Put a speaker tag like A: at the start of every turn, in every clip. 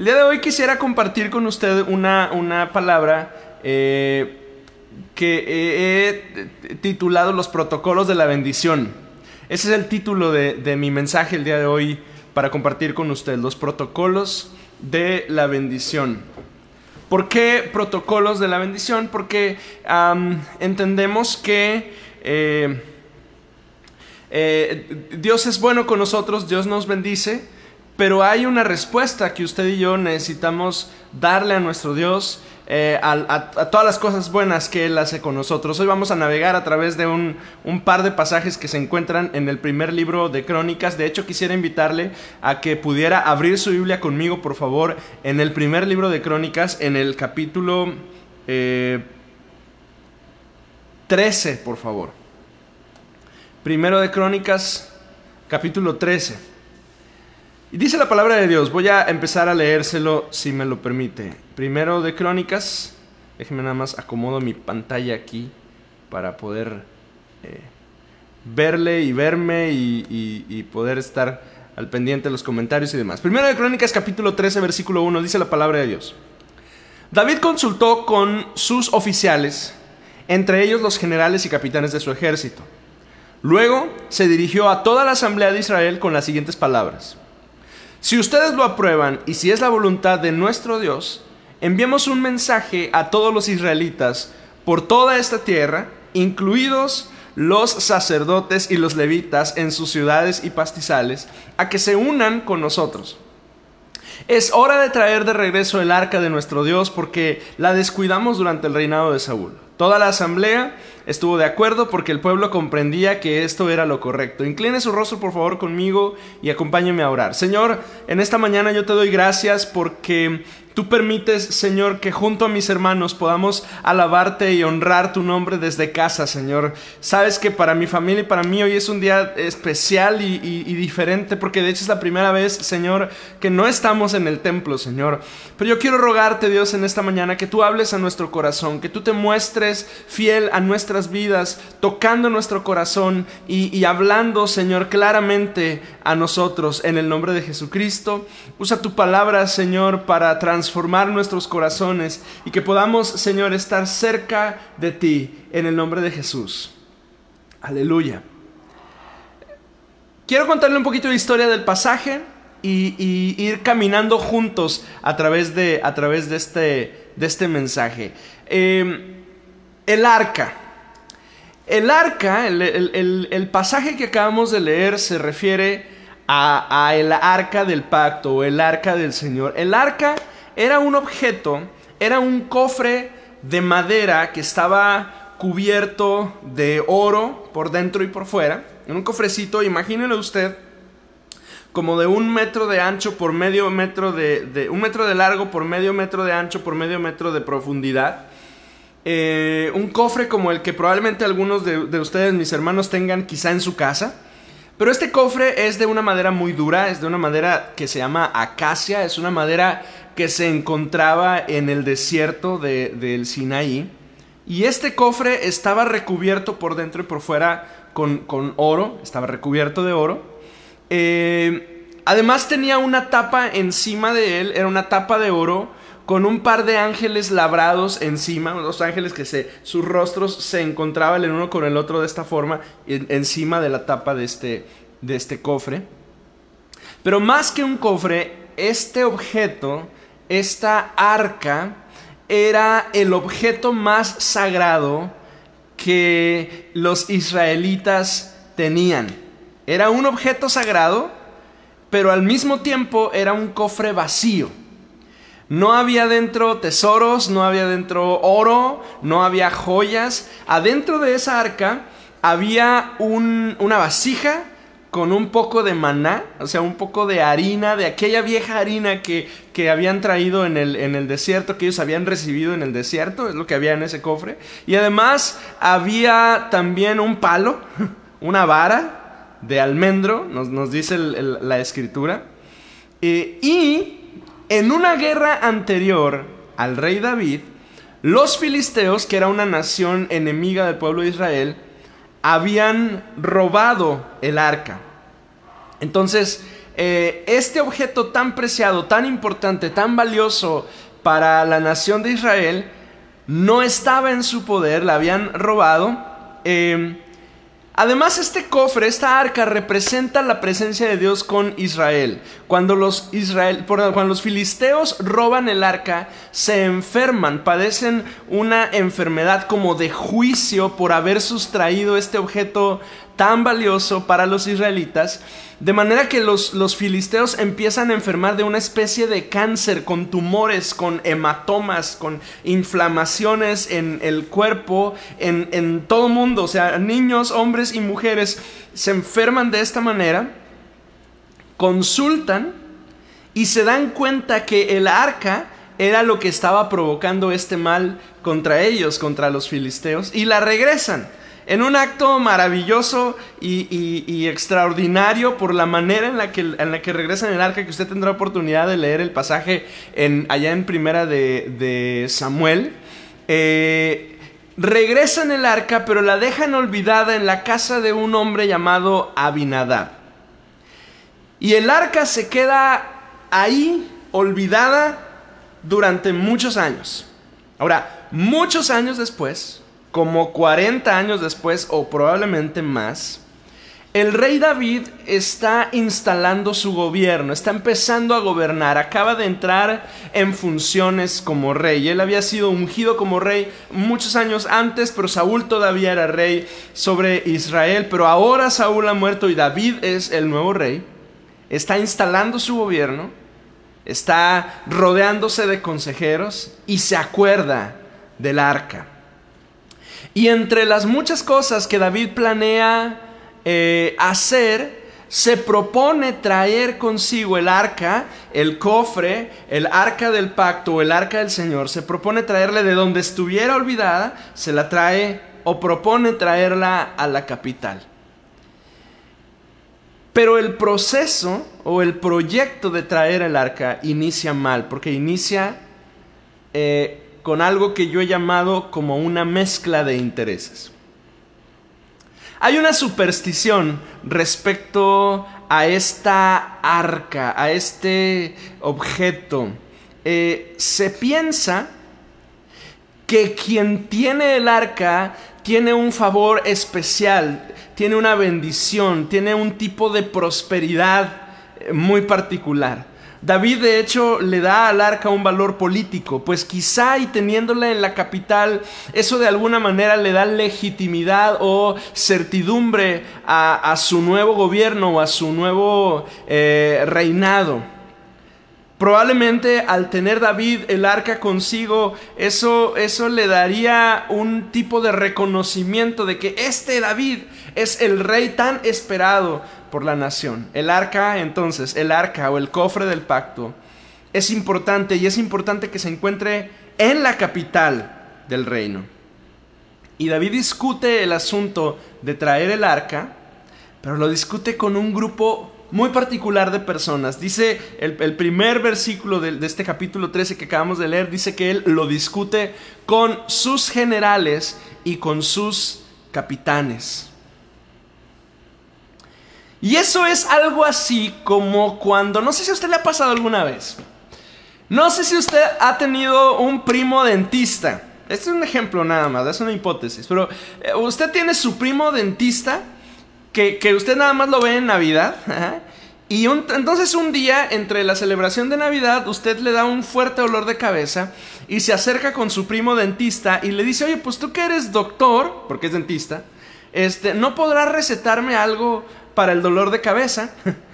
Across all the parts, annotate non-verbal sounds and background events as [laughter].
A: El día de hoy quisiera compartir con usted una, una palabra eh, que he titulado Los protocolos de la bendición. Ese es el título de, de mi mensaje el día de hoy para compartir con usted, los protocolos de la bendición. ¿Por qué protocolos de la bendición? Porque entendemos que eh, eh, Dios es bueno con nosotros, Dios nos bendice, pero hay una respuesta que usted y yo necesitamos darle a nuestro Dios eh, a, todas las cosas buenas que Él hace con nosotros. Hoy vamos a navegar a través de un, par de pasajes que se encuentran en el primer libro de Crónicas. De hecho, quisiera invitarle a que pudiera abrir su Biblia conmigo, por favor, en el primer libro de Crónicas, en el capítulo 13, eh, por favor. Primero de Crónicas, capítulo 13. Y dice la palabra de Dios, voy a empezar a leérselo si me lo permite. Primero de Crónicas, déjenme nada más acomodo mi pantalla aquí para poder eh, verle y verme y, y, poder estar al pendiente de los comentarios y demás. Primero de Crónicas capítulo 13 versículo 1 dice la palabra de Dios. David consultó con sus oficiales, entre ellos los generales y capitanes de su ejército. Luego se dirigió a toda la asamblea de Israel con las siguientes palabras. Si ustedes lo aprueban y si es la voluntad de nuestro Dios, enviemos un mensaje a todos los israelitas por toda esta tierra, incluidos los sacerdotes y los levitas en sus ciudades y pastizales, a que se unan con nosotros. Es hora de traer de regreso el arca de nuestro Dios porque la descuidamos durante el reinado de Saúl. Toda la asamblea estuvo de acuerdo porque el pueblo comprendía que esto era lo correcto. Incline su rostro por favor conmigo y acompáñeme a orar. Señor, en esta mañana yo te doy gracias porque Tú permites, Señor, que junto a mis hermanos podamos alabarte y honrar tu nombre desde casa, Señor. Sabes que para mi familia y para mí hoy es un día especial y, diferente, porque de hecho es la primera vez, Señor, que no estamos en el templo, Señor. Pero yo quiero rogarte, Dios, en esta mañana, que tú hables a nuestro corazón, que tú te muestres fiel a nuestras vidas, tocando nuestro corazón y, y hablando, Señor, claramente a nosotros en el nombre de Jesucristo. Usa tu palabra, Señor, para transformar nuestros corazones y que podamos, Señor, estar cerca de ti en el nombre de Jesús. Aleluya. Quiero contarle un poquito de historia del pasaje y, ir caminando juntos a través de, a través de, este, de este mensaje. Em, el arca. El arca, el pasaje que acabamos de leer se refiere a, el arca del pacto o el arca del Señor. El arca era un objeto, era un cofre de madera que estaba cubierto de oro por dentro y por fuera. En un cofrecito, imagínelo usted, como de un metro de ancho por medio metro de, un metro de largo por medio metro de ancho por medio metro de profundidad. Eh, un cofre como el que probablemente algunos de, de ustedes, mis hermanos, tengan quizá en su casa. Pero este cofre es de una madera muy dura, es de una madera que se llama acacia, es una madera que se encontraba en el desierto del Sinaí. Y este cofre estaba recubierto por dentro y por fuera con, oro, estaba recubierto de oro. Eh, además tenía una tapa encima de él, era una tapa de oro con un par de ángeles labrados encima, dos ángeles que se, sus rostros se encontraban el uno con el otro de esta forma, encima de la tapa de este, de este cofre. Pero más que un cofre, este objeto, esta arca, era el objeto más sagrado que los israelitas tenían. Era un objeto sagrado, pero al mismo tiempo era un cofre vacío. No había dentro tesoros, no había dentro oro, no había joyas. Adentro de esa arca había una vasija con un poco de maná, o sea, un poco de harina, de aquella vieja harina que, que habían traído en el, en el, desierto, que ellos habían recibido en el desierto, es lo que había en ese cofre. Y además había también un palo, [laughs] una vara de almendro, nos, dice la escritura. Eh, y en una guerra anterior al rey David, los filisteos, que era una nación enemiga del pueblo de Israel, habían robado el arca. Entonces, eh, este objeto tan preciado, tan importante, tan valioso para la nación de Israel, no estaba en su poder, la habían robado. Eh, Además, este cofre, esta arca, representa la presencia de Dios con Israel. Cuando los, Israel, cuando los filisteos roban el arca, se enferman, padecen una enfermedad como de juicio por haber sustraído este objeto tan valioso para los israelitas, de manera que los, los, filisteos empiezan a enfermar de una especie de cáncer, con tumores, con hematomas, con inflamaciones en el cuerpo, en, en todo mundo, o sea, niños, hombres y mujeres se enferman de esta manera, consultan y se dan cuenta que el arca era lo que estaba provocando este mal contra ellos, contra los filisteos, y la regresan en un acto maravilloso y, extraordinario por la manera en la, que, en la que regresan el arca, que usted tendrá oportunidad de leer el pasaje en, allá en primera de, Samuel. Eh, regresan el arca, pero la dejan olvidada en la casa de un hombre llamado Abinadab. Y el arca se queda ahí, olvidada, durante muchos años. Ahora, muchos años después, como 40 años después o probablemente más, el rey David está instalando su gobierno, está empezando a gobernar, acaba de entrar en funciones como rey. Él había sido ungido como rey muchos años antes, pero Saúl todavía era rey sobre Israel, pero ahora Saúl ha muerto y David es el nuevo rey. Está instalando su gobierno, está rodeándose de consejeros y se acuerda del arca. Y entre las muchas cosas que David planea eh, hacer, se propone traer consigo el arca, el cofre, el arca del pacto, el arca del Señor. Se propone traerle de donde estuviera olvidada, se la trae o propone traerla a la capital. Pero el proceso o el proyecto de traer el arca inicia mal, porque inicia eh, con algo que yo he llamado como una mezcla de intereses. Hay una superstición respecto a esta arca, a este objeto. Eh, se piensa que quien tiene el arca tiene un favor especial, tiene una bendición, tiene un tipo de prosperidad eh, muy particular. David de hecho le da al arca un valor político, pues quizá y teniéndola en la capital, eso de alguna manera le da legitimidad o certidumbre a, su nuevo gobierno o a su nuevo eh, reinado. Probablemente al tener David el arca consigo, eso, eso le daría un tipo de reconocimiento de que este David es el rey tan esperado por la nación. El arca, entonces, el arca o el cofre del pacto es importante y es importante que se encuentre en la capital del reino. Y David discute el asunto de traer el arca, pero lo discute con un grupo muy particular de personas. Dice el, primer versículo de, este capítulo 13 que acabamos de leer, dice que él lo discute con sus generales y con sus capitanes. Y eso es algo así como cuando, no sé si a usted le ha pasado alguna vez, no sé si usted ha tenido un primo dentista. Este es un ejemplo nada más, es una hipótesis, pero eh, usted tiene su primo dentista que, usted nada más lo ve en Navidad. [laughs] Y entonces un día, entre la celebración de Navidad, usted le da un fuerte olor de cabeza y se acerca con su primo dentista y le dice, oye, pues tú que eres doctor, porque es dentista, este, ¿no podrás recetarme algo para el dolor de cabeza. [laughs]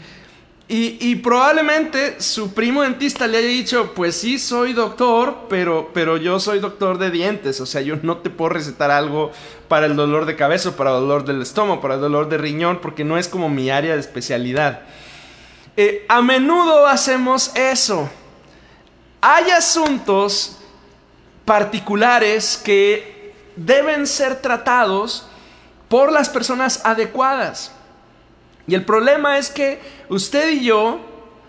A: Y, probablemente su primo dentista le haya dicho, pues sí, soy doctor, pero, pero yo soy doctor de dientes, o sea, yo no te puedo recetar algo para el dolor de cabeza, para el dolor del estómago, para el dolor de riñón, porque no es como mi área de especialidad. Eh, a menudo hacemos eso. Hay asuntos particulares que deben ser tratados por las personas adecuadas. Y el problema es que usted y yo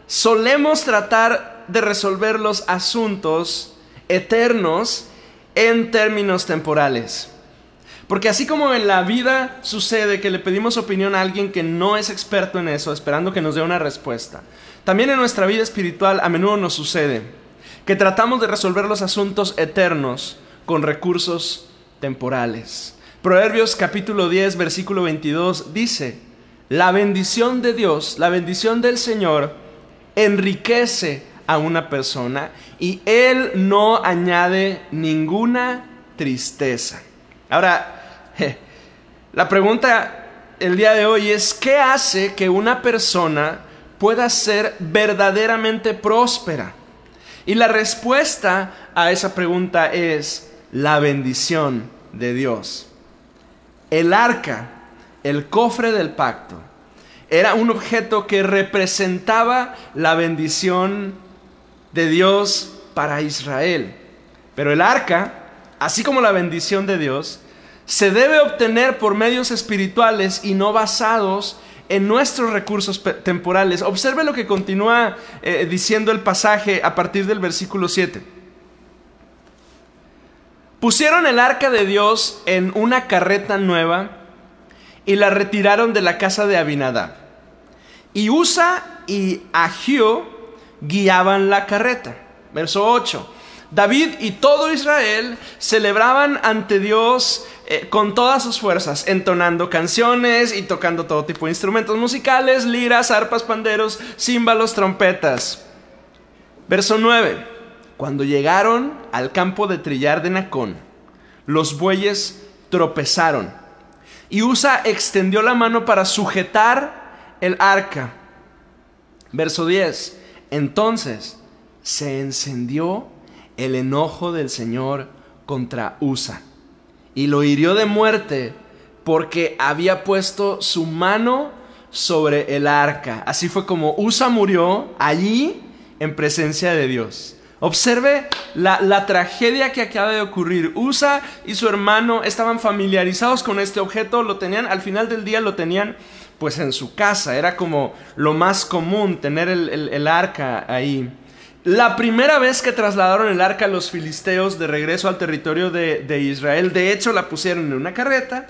A: solemos tratar de resolver los asuntos eternos en términos temporales. Porque así como en la vida sucede que le pedimos opinión a alguien que no es experto en eso, esperando que nos dé una respuesta, también en nuestra vida espiritual a menudo nos sucede que tratamos de resolver los asuntos eternos con recursos temporales. Proverbios capítulo 10, versículo 22 dice, la bendición de Dios, la bendición del Señor, enriquece a una persona y Él no añade ninguna tristeza. Ahora, [laughs] la pregunta el día de hoy es, ¿qué hace que una persona pueda ser verdaderamente próspera? Y la respuesta a esa pregunta es la bendición de Dios. El arca, el cofre del pacto, era un objeto que representaba la bendición de Dios para Israel. Pero el arca, así como la bendición de Dios, se debe obtener por medios espirituales y no basados en nuestros recursos temporales. Observe lo que continúa eh, diciendo el pasaje a partir del versículo 7. Pusieron el arca de Dios en una carreta nueva y la retiraron de la casa de Abinadab. Y Usa y Agio guiaban la carreta. Verso 8. David y todo Israel celebraban ante Dios eh, con todas sus fuerzas, entonando canciones y tocando todo tipo de instrumentos musicales, liras, arpas, panderos, címbalos, trompetas. Verso 9. Cuando llegaron al campo de trillar de Nacón, los bueyes tropezaron y Usa extendió la mano para sujetar el arca. Verso 10. Entonces se encendió el enojo del Señor contra Usa y lo hirió de muerte porque había puesto su mano sobre el arca. Así fue como Usa murió allí en presencia de Dios. Observe la, la, tragedia que acaba de ocurrir. Usa y su hermano estaban familiarizados con este objeto, lo tenían, al final del día lo tenían pues en su casa, era como lo más común tener el arca ahí. La primera vez que trasladaron el arca a los filisteos de regreso al territorio de, Israel, de hecho la pusieron en una carreta,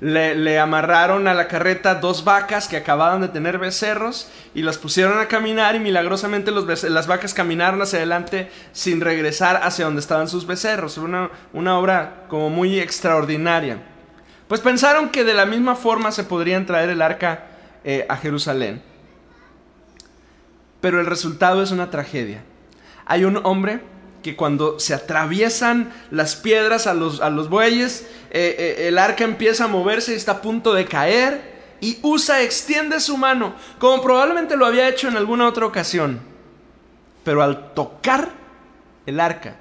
A: le, amarraron a la carreta dos vacas que acababan de tener becerros y las pusieron a caminar y milagrosamente las vacas caminaron hacia adelante sin regresar hacia donde estaban sus becerros. Una, obra como muy extraordinaria. Pues pensaron que de la misma forma se podrían traer el arca eh, a Jerusalén. Pero el resultado es una tragedia. Hay un hombre que cuando se atraviesan las piedras a los, a los bueyes, eh, eh, el arca empieza a moverse y está a punto de caer. Y Usa extiende su mano, como probablemente lo había hecho en alguna otra ocasión. Pero al tocar el arca,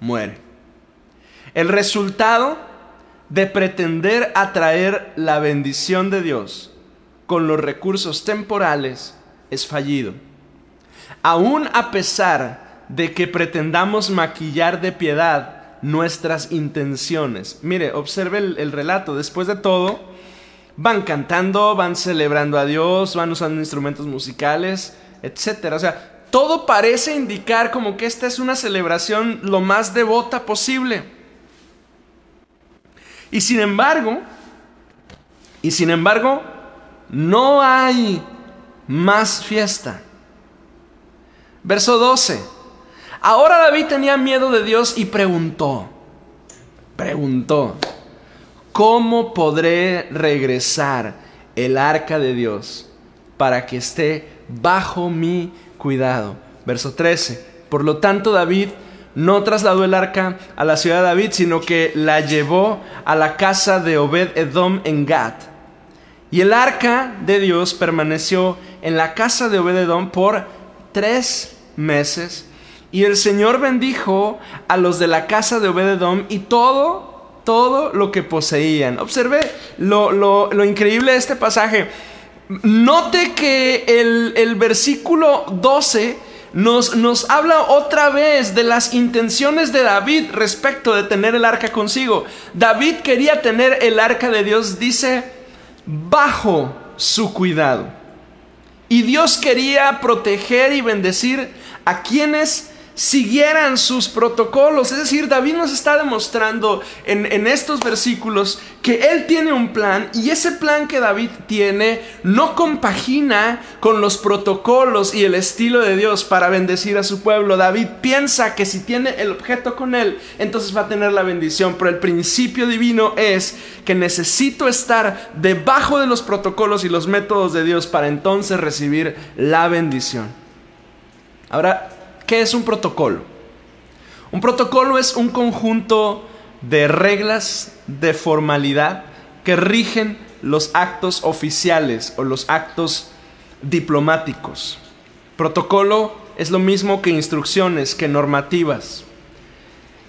A: muere. El resultado de pretender atraer la bendición de Dios con los recursos temporales es fallido. Aún a pesar de que pretendamos maquillar de piedad nuestras intenciones. Mire, observe el, relato. Después de todo, van cantando, van celebrando a Dios, van usando instrumentos musicales, etc. O sea, todo parece indicar como que esta es una celebración lo más devota posible. Y sin embargo, y sin embargo, no hay más fiesta. Verso 12. Ahora David tenía miedo de Dios y preguntó, preguntó, ¿cómo podré regresar el arca de Dios para que esté bajo mi cuidado? Verso 13. Por lo tanto, David no trasladó el arca a la ciudad de David, sino que la llevó a la casa de Obed Edom en Gad. Y el arca de Dios permaneció en la casa de Obed Edom por tres meses y el Señor bendijo a los de la casa de Obededom y todo, todo lo que poseían. Observe lo, increíble de este pasaje. Note que el, versículo 12 nos, nos, habla otra vez de las intenciones de David respecto de tener el arca consigo. David quería tener el arca de Dios, dice, bajo su cuidado. Y Dios quería proteger y bendecir a quienes siguieran sus protocolos. Es decir, David nos está demostrando en, estos versículos que él tiene un plan y ese plan que David tiene no compagina con los protocolos y el estilo de Dios para bendecir a su pueblo. David piensa que si tiene el objeto con él, entonces va a tener la bendición, pero el principio divino es que necesito estar debajo de los protocolos y los métodos de Dios para entonces recibir la bendición. Ahora, ¿Qué es un protocolo? Un protocolo es un conjunto de reglas de formalidad que rigen los actos oficiales o los actos diplomáticos. Protocolo es lo mismo que instrucciones, que normativas.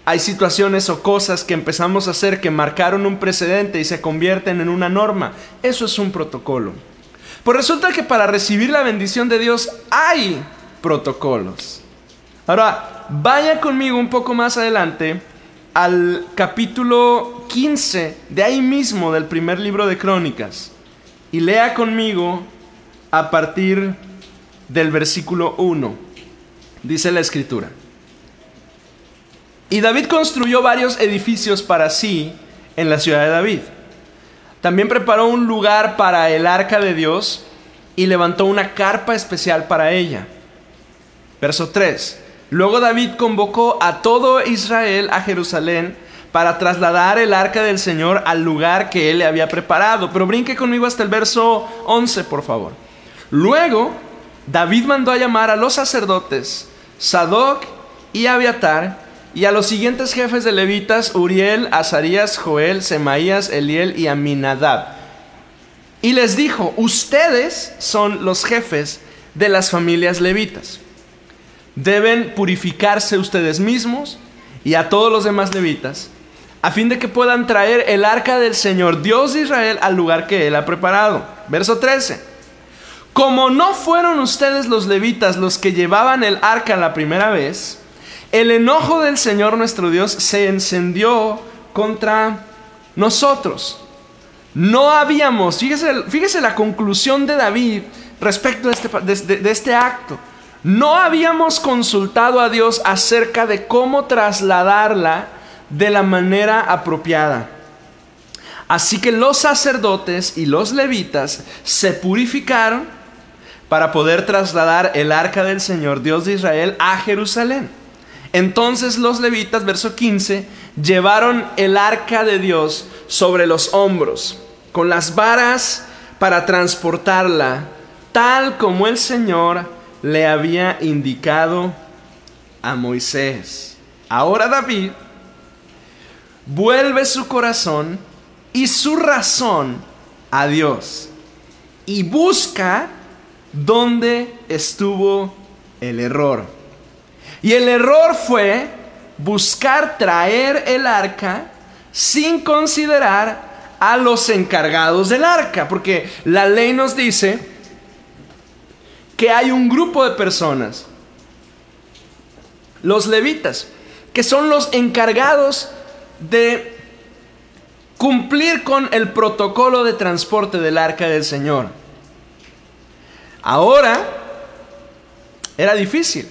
A: Hay situaciones o cosas que empezamos a hacer que marcaron un precedente y se convierten en una norma. Eso es un protocolo. Pues resulta que para recibir la bendición de Dios hay protocolos. Ahora, vaya conmigo un poco más adelante al capítulo 15 de ahí mismo del primer libro de Crónicas y lea conmigo a partir del versículo 1. Dice la escritura. Y David construyó varios edificios para sí en la ciudad de David. También preparó un lugar para el arca de Dios y levantó una carpa especial para ella. Verso 3. Luego David convocó a todo Israel a Jerusalén para trasladar el arca del Señor al lugar que él le había preparado. Pero brinque conmigo hasta el verso 11, por favor. Luego David mandó a llamar a los sacerdotes Sadoc y Abiatar y a los siguientes jefes de levitas, Uriel, Azarías, Joel, Semaías, Eliel y Aminadab. Y les dijo, ustedes son los jefes de las familias levitas deben purificarse ustedes mismos y a todos los demás levitas, a fin de que puedan traer el arca del Señor Dios de Israel al lugar que Él ha preparado. Verso 13. Como no fueron ustedes los levitas los que llevaban el arca la primera vez, el enojo del Señor nuestro Dios se encendió contra nosotros. No habíamos, fíjese, la conclusión de David respecto este, de este acto no habíamos consultado a Dios acerca de cómo trasladarla de la manera apropiada. Así que los sacerdotes y los levitas se purificaron para poder trasladar el arca del Señor Dios de Israel a Jerusalén. Entonces los levitas, verso 15, llevaron el arca de Dios sobre los hombros, con las varas para transportarla, tal como el Señor le había indicado a Moisés. Ahora David vuelve su corazón y su razón a Dios y busca dónde estuvo el error. Y el error fue buscar traer el arca sin considerar a los encargados del arca, porque la ley nos dice que hay un grupo de personas, los levitas, que son los encargados de cumplir con el protocolo de transporte del arca del Señor. Ahora era difícil.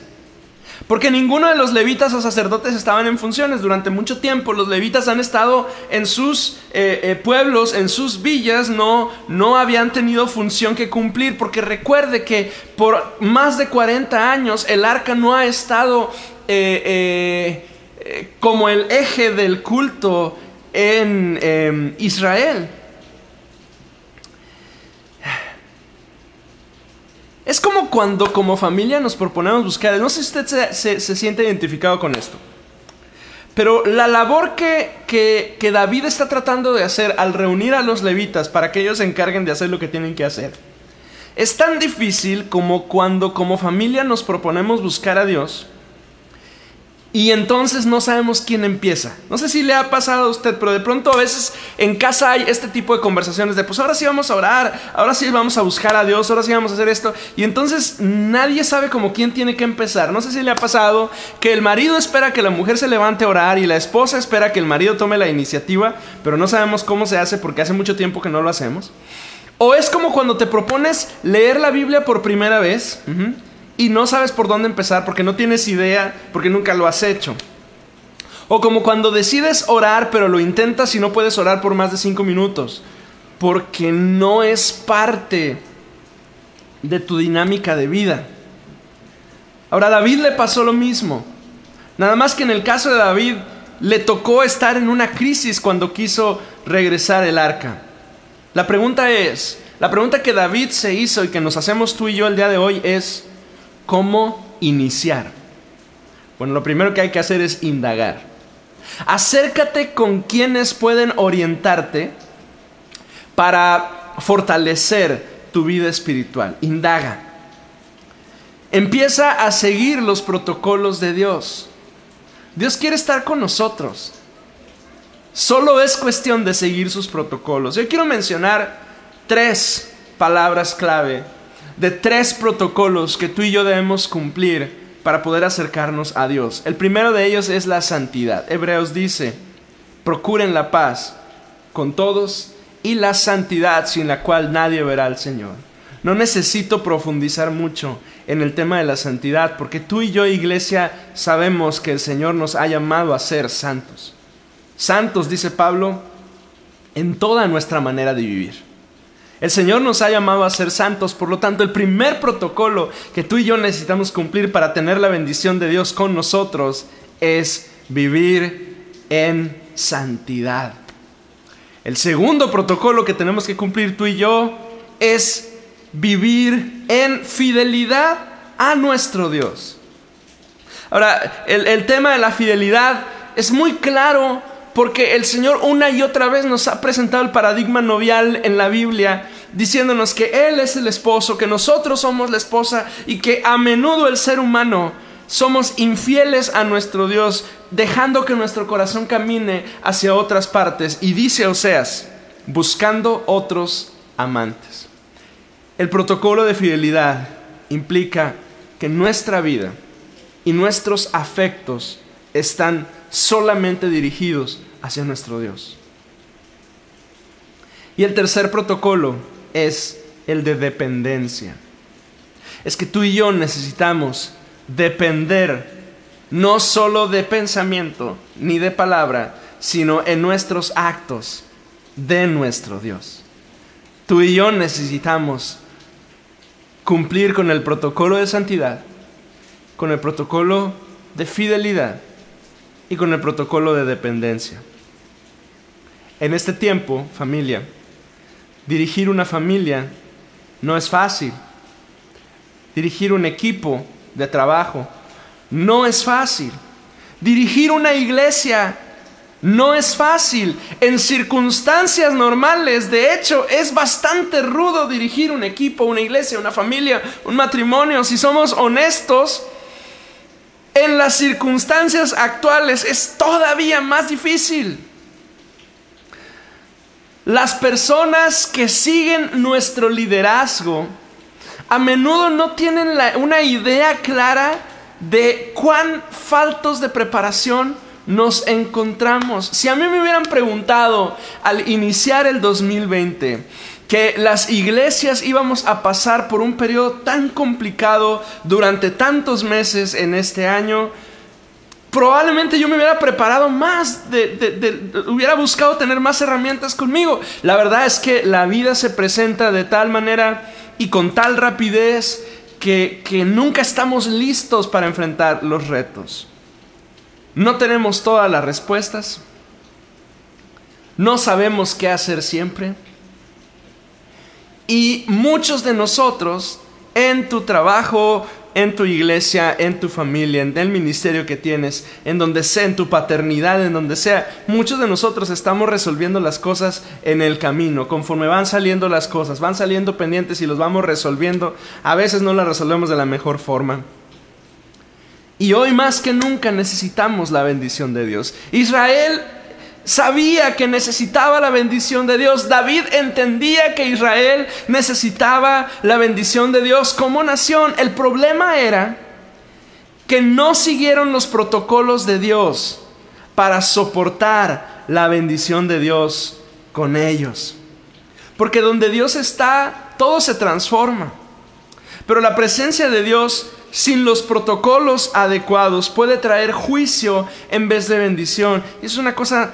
A: Porque ninguno de los levitas o sacerdotes estaban en funciones. Durante mucho tiempo los levitas han estado en sus eh, eh, pueblos, en sus villas, no, no habían tenido función que cumplir. Porque recuerde que por más de 40 años el arca no ha estado eh, como el eje del culto en em, Israel. Es como cuando como familia nos proponemos buscar, no sé si usted se, siente identificado con esto, pero la labor que, que, que, David está tratando de hacer al reunir a los levitas para que ellos se encarguen de hacer lo que tienen que hacer, es tan difícil como cuando como familia nos proponemos buscar a Dios y entonces no sabemos quién empieza. No sé si le ha pasado a usted, pero de pronto a veces en casa hay este tipo de conversaciones de, pues ahora sí vamos a orar, ahora sí vamos a buscar a Dios, ahora sí vamos a hacer esto. Y entonces nadie sabe como quién tiene que empezar. No sé si le ha pasado que el marido espera que la mujer se levante a orar y la esposa espera que el marido tome la iniciativa, pero no sabemos cómo se hace porque hace mucho tiempo que no lo hacemos. O es como cuando te propones leer la Biblia por primera vez y no sabes por dónde empezar porque no tienes idea, porque nunca lo has hecho. O como cuando decides orar pero lo intentas y no puedes orar por más de cinco minutos, porque no es parte de tu dinámica de vida. Ahora, a David le pasó lo mismo. Nada más que en el caso de David le tocó estar en una crisis cuando quiso regresar el arca. La pregunta es, la pregunta que David se hizo y que nos hacemos tú y yo el día de hoy es, ¿cómo iniciar? Bueno, lo primero que hay que hacer es indagar. Acércate con quienes pueden orientarte para fortalecer tu vida espiritual. Indaga. Empieza a seguir los protocolos de Dios. Dios quiere estar con nosotros. Solo es cuestión de seguir sus protocolos. Yo quiero mencionar tres palabras clave de tres protocolos que tú y yo debemos cumplir para poder acercarnos a Dios. El primero de ellos es la santidad. Hebreos dice, procuren la paz con todos y la santidad sin la cual nadie verá al Señor. No necesito profundizar mucho en el tema de la santidad, porque tú y yo, iglesia, sabemos que el Señor nos ha llamado a ser santos. Santos, dice Pablo, en toda nuestra manera de vivir. El Señor nos ha llamado a ser santos, por lo tanto el primer protocolo que tú y yo necesitamos cumplir para tener la bendición de Dios con nosotros es vivir en santidad. El segundo protocolo que tenemos que cumplir tú y yo es vivir en fidelidad a nuestro Dios. Ahora, el, tema de la fidelidad es muy claro porque el Señor una y otra vez nos ha presentado el paradigma novial en la Biblia, diciéndonos que Él es el esposo, que nosotros somos la esposa y que a menudo el ser humano somos infieles a nuestro Dios, dejando que nuestro corazón camine hacia otras partes. Y dice Oseas, buscando otros amantes. El protocolo de fidelidad implica que nuestra vida y nuestros afectos están solamente dirigidos hacia nuestro Dios. Y el tercer protocolo es el de dependencia. Es que tú y yo necesitamos depender no solo de pensamiento ni de palabra, sino en nuestros actos de nuestro Dios. Tú y yo necesitamos cumplir con el protocolo de santidad, con el protocolo de fidelidad y con el protocolo de dependencia. En este tiempo, familia, dirigir una familia no es fácil. Dirigir un equipo de trabajo no es fácil. Dirigir una iglesia no es fácil. En circunstancias normales, de hecho, es bastante rudo dirigir un equipo, una iglesia, una familia, un matrimonio. Si somos honestos, en las circunstancias actuales es todavía más difícil. Las personas que siguen nuestro liderazgo a menudo no tienen una idea clara de cuán faltos de preparación nos encontramos. Si a mí me hubieran preguntado al iniciar el 2020, que las iglesias íbamos a pasar por un periodo tan complicado durante tantos meses en este año, probablemente yo me hubiera preparado más, hubiera buscado tener más herramientas conmigo. La verdad es que la vida se presenta de tal manera y con tal rapidez que, que nunca estamos listos para enfrentar los retos. No tenemos todas las respuestas. No sabemos qué hacer siempre. Y muchos de nosotros en tu trabajo, en tu iglesia, en tu familia, en el ministerio que tienes, en donde sea, en tu paternidad, en donde sea, muchos de nosotros estamos resolviendo las cosas en el camino, conforme van saliendo las cosas, van saliendo pendientes y los vamos resolviendo. A veces no las resolvemos de la mejor forma. Y hoy más que nunca necesitamos la bendición de Dios. Israel sabía que necesitaba la bendición de Dios. David entendía que Israel necesitaba la bendición de Dios como nación. El problema era que no siguieron los protocolos de Dios para soportar la bendición de Dios con ellos. Porque donde Dios está, todo se transforma. Pero la presencia de Dios sin los protocolos adecuados puede traer juicio en vez de bendición. Es una cosa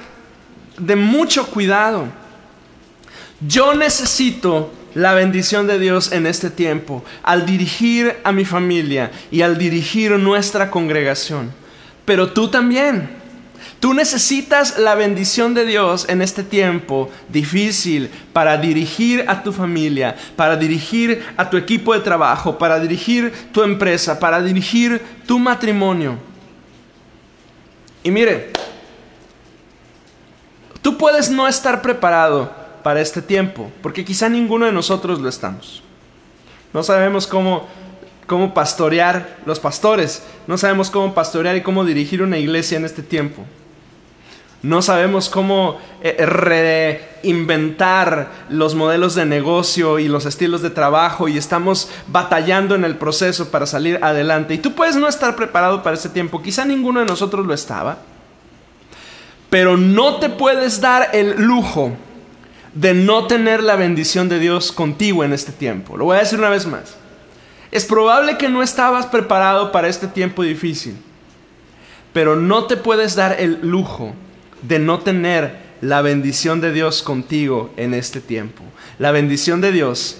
A: de mucho cuidado. Yo necesito la bendición de Dios en este tiempo al dirigir a mi familia y al dirigir nuestra congregación. Pero tú también. Tú necesitas la bendición de Dios en este tiempo difícil para dirigir a tu familia, para dirigir a tu equipo de trabajo, para dirigir tu empresa, para dirigir tu matrimonio. Y mire, tú puedes no estar preparado para este tiempo, porque quizá ninguno de nosotros lo estamos. No sabemos cómo cómo pastorear los pastores, no sabemos cómo pastorear y cómo dirigir una iglesia en este tiempo. No sabemos cómo eh, reinventar los modelos de negocio y los estilos de trabajo y estamos batallando en el proceso para salir adelante. Y tú puedes no estar preparado para ese tiempo, quizá ninguno de nosotros lo estaba, pero no te puedes dar el lujo de no tener la bendición de Dios contigo en este tiempo. Lo voy a decir una vez más. Es probable que no estabas preparado para este tiempo difícil, pero no te puedes dar el lujo de no tener la bendición de Dios contigo en este tiempo. La bendición de Dios,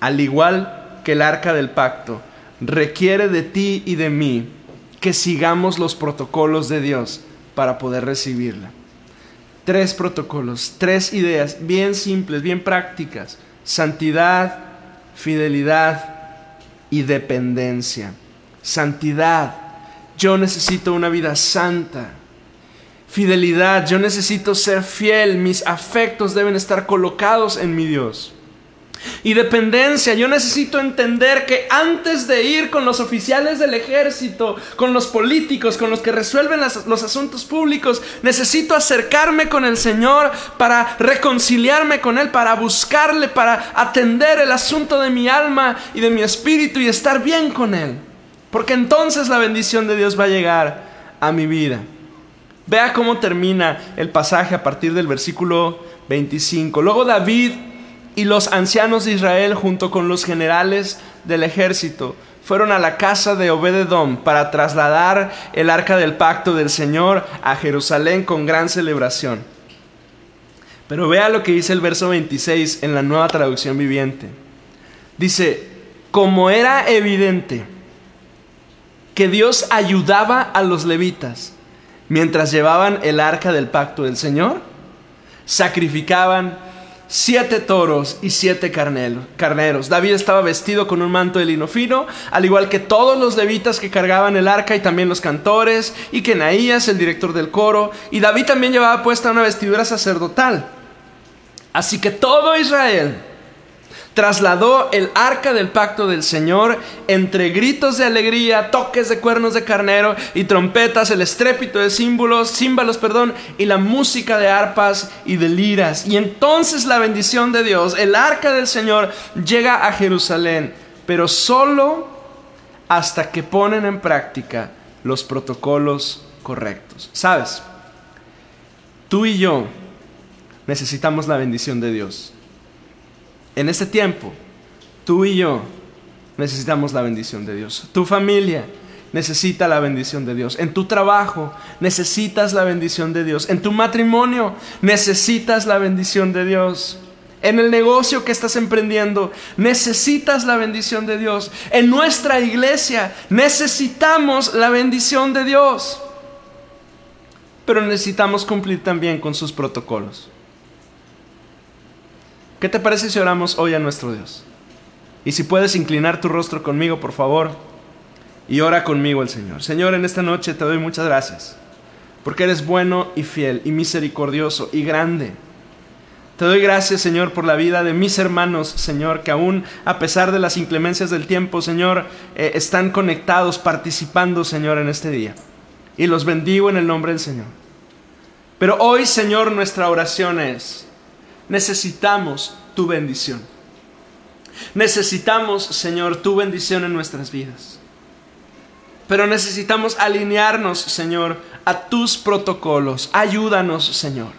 A: al igual que el arca del pacto, requiere de ti y de mí que sigamos los protocolos de Dios para poder recibirla. Tres protocolos, tres ideas bien simples, bien prácticas. Santidad, fidelidad y dependencia. Santidad. Yo necesito una vida santa fidelidad, yo necesito ser fiel, mis afectos deben estar colocados en mi Dios. Y dependencia, yo necesito entender que antes de ir con los oficiales del ejército, con los políticos, con los que resuelven los asuntos públicos, necesito acercarme con el Señor para reconciliarme con Él, para buscarle, para atender el asunto de mi alma y de mi espíritu y estar bien con Él. Porque entonces la bendición de Dios va a llegar a mi vida. Vea cómo termina el pasaje a partir del versículo 25. Luego David y los ancianos de Israel junto con los generales del ejército fueron a la casa de Obededom para trasladar el arca del pacto del Señor a Jerusalén con gran celebración. Pero vea lo que dice el verso 26 en la nueva traducción viviente. Dice, como era evidente que Dios ayudaba a los levitas, mientras llevaban el arca del pacto del Señor, sacrificaban siete toros y siete carneros. David estaba vestido con un manto de lino fino, al igual que todos los levitas que cargaban el arca y también los cantores, y que Naías, el director del coro, y David también llevaba puesta una vestidura sacerdotal. Así que todo Israel trasladó el arca del pacto del Señor entre gritos de alegría, toques de cuernos de carnero y trompetas, el estrépito de símbolos, címbalos, perdón, y la música de arpas y de liras. Y entonces la bendición de Dios, el arca del Señor llega a Jerusalén, pero solo hasta que ponen en práctica los protocolos correctos. ¿Sabes? Tú y yo necesitamos la bendición de Dios en este tiempo, tú y yo necesitamos la bendición de Dios. Tu familia necesita la bendición de Dios. En tu trabajo necesitas la bendición de Dios. En tu matrimonio necesitas la bendición de Dios. En el negocio que estás emprendiendo necesitas la bendición de Dios. En nuestra iglesia necesitamos la bendición de Dios. Pero necesitamos cumplir también con sus protocolos. ¿Qué te parece si oramos hoy a nuestro Dios? Y si puedes inclinar tu rostro conmigo, por favor, y ora conmigo el Señor. Señor, en esta noche te doy muchas gracias, porque eres bueno y fiel y misericordioso y grande. Te doy gracias, Señor, por la vida de mis hermanos, Señor, que aún a pesar de las inclemencias del tiempo, Señor, eh, están conectados, participando, Señor, en este día. Y los bendigo en el nombre del Señor. Pero hoy, Señor, nuestra oración es, necesitamos tu bendición. Necesitamos, Señor, tu bendición en nuestras vidas. Pero necesitamos alinearnos, Señor, a tus protocolos. Ayúdanos, Señor.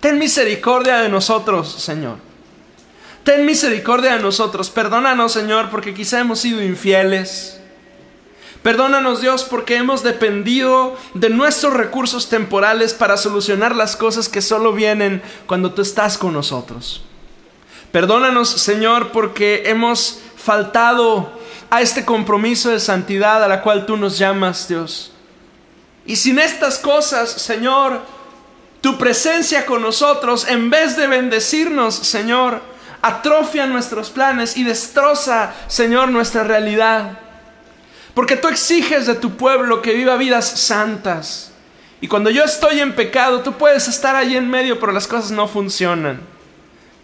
A: Ten misericordia de nosotros, Señor. Ten misericordia de nosotros. Perdónanos, Señor, porque quizá hemos sido infieles. Perdónanos Dios porque hemos dependido de nuestros recursos temporales para solucionar las cosas que solo vienen cuando tú estás con nosotros. Perdónanos Señor porque hemos faltado a este compromiso de santidad a la cual tú nos llamas Dios. Y sin estas cosas, Señor, tu presencia con nosotros, en vez de bendecirnos, Señor, atrofia nuestros planes y destroza, Señor, nuestra realidad. Porque tú exiges de tu pueblo que viva vidas santas. Y cuando yo estoy en pecado, tú puedes estar allí en medio, pero las cosas no funcionan.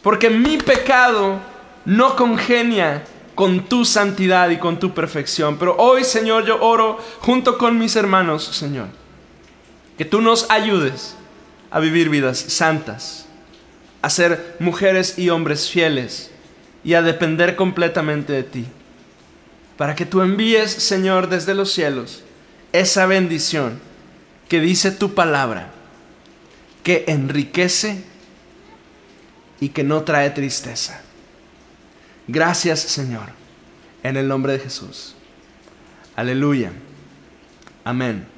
A: Porque mi pecado no congenia con tu santidad y con tu perfección. Pero hoy, Señor, yo oro junto con mis hermanos, Señor, que tú nos ayudes a vivir vidas santas, a ser mujeres y hombres fieles y a depender completamente de ti para que tú envíes, Señor, desde los cielos esa bendición que dice tu palabra, que enriquece y que no trae tristeza. Gracias, Señor, en el nombre de Jesús. Aleluya. Amén.